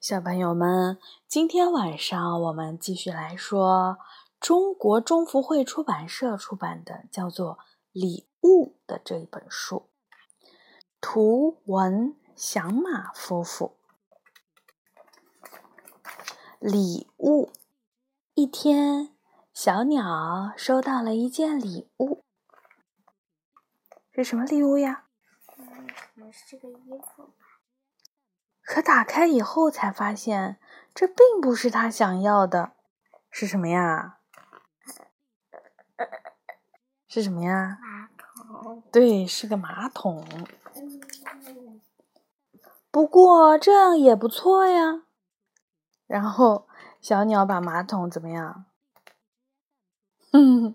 小朋友们，今天晚上我们继续来说中国中福会出版社出版的叫做《礼物》的这一本书，图文响马夫妇。礼物。一天，小鸟收到了一件礼物，是什么礼物呀？嗯，是这个衣服。可打开以后才发现，这并不是他想要的，是什么呀？是什么呀？马桶。对，是个马桶。不过这样也不错呀。然后小鸟把马桶怎么样？嗯，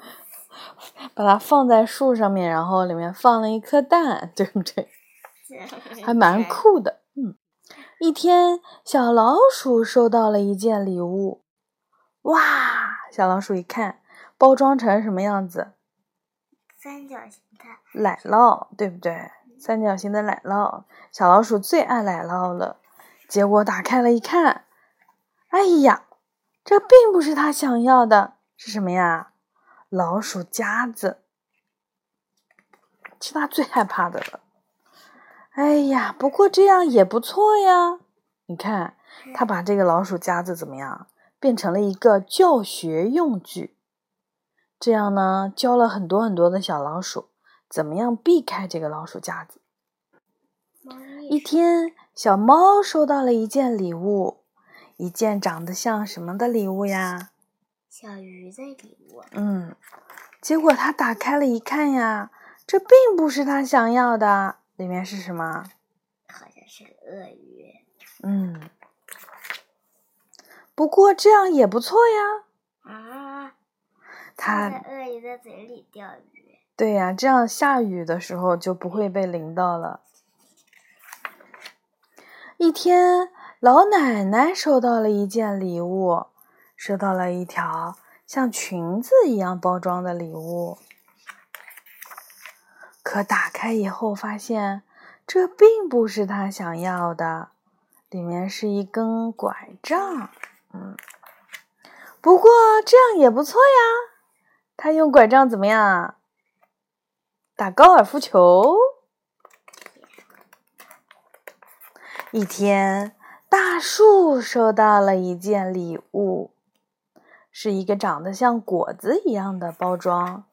把它放在树上面，然后里面放了一颗蛋，对不对？还蛮酷的，嗯。一天，小老鼠收到了一件礼物，哇！小老鼠一看，包装成什么样子？三角形的奶酪，对不对？三角形的奶酪，小老鼠最爱奶酪了。结果打开了一看，哎呀，这并不是他想要的，是什么呀？老鼠夹子，是他最害怕的了。哎呀，不过这样也不错呀！你看，他把这个老鼠夹子怎么样，变成了一个教学用具。这样呢，教了很多很多的小老鼠怎么样避开这个老鼠夹子。一天，小猫收到了一件礼物，一件长得像什么的礼物呀？小鱼的礼物。嗯，结果他打开了一看呀，这并不是他想要的。里面是什么？好像是鳄鱼。嗯，不过这样也不错呀。啊！它在鳄鱼的嘴里钓鱼。对呀，这样下雨的时候就不会被淋到了。一天，老奶奶收到了一件礼物，收到了一条像裙子一样包装的礼物。可打开以后，发现这并不是他想要的，里面是一根拐杖。嗯，不过这样也不错呀。他用拐杖怎么样？打高尔夫球。一天，大树收到了一件礼物，是一个长得像果子一样的包装。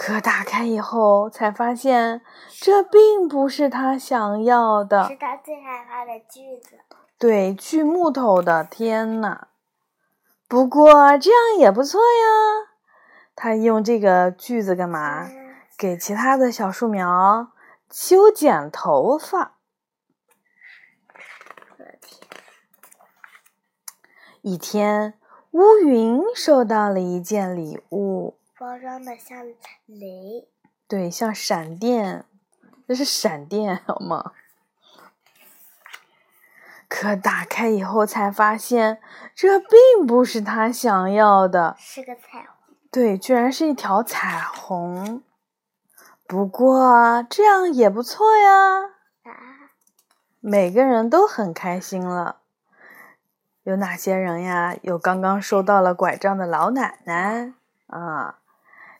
可打开以后，才发现这并不是他想要的。是他最害怕的锯子。对，锯木头的。天呐！不过这样也不错呀。他用这个锯子干嘛？给其他的小树苗修剪头发。一天，乌云收到了一件礼物。包装的像雷，对，像闪电，这是闪电，好吗？可打开以后才发现，这并不是他想要的，是个彩虹。对，居然是一条彩虹。不过这样也不错呀。啊！每个人都很开心了。有哪些人呀？有刚刚收到了拐杖的老奶奶啊。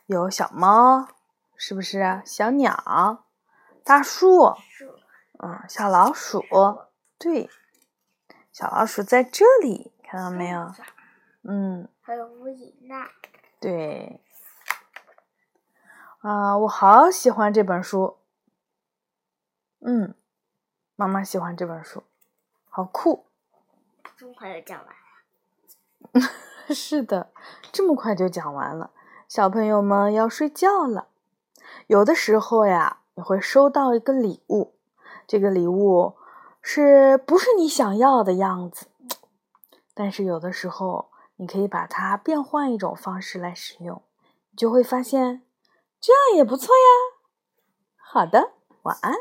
有小猫，是不是？小鸟，大树，嗯，小老鼠，对，小老鼠在这里，看到没有？嗯，还有乌蝇呢。对，啊，我好喜欢这本书。嗯，妈妈喜欢这本书，好酷。这么快就讲完了？是的，这么快就讲完了。小朋友们要睡觉了，有的时候呀，你会收到一个礼物，这个礼物是不是你想要的样子？但是有的时候，你可以把它变换一种方式来使用，你就会发现这样也不错呀。好的，晚安。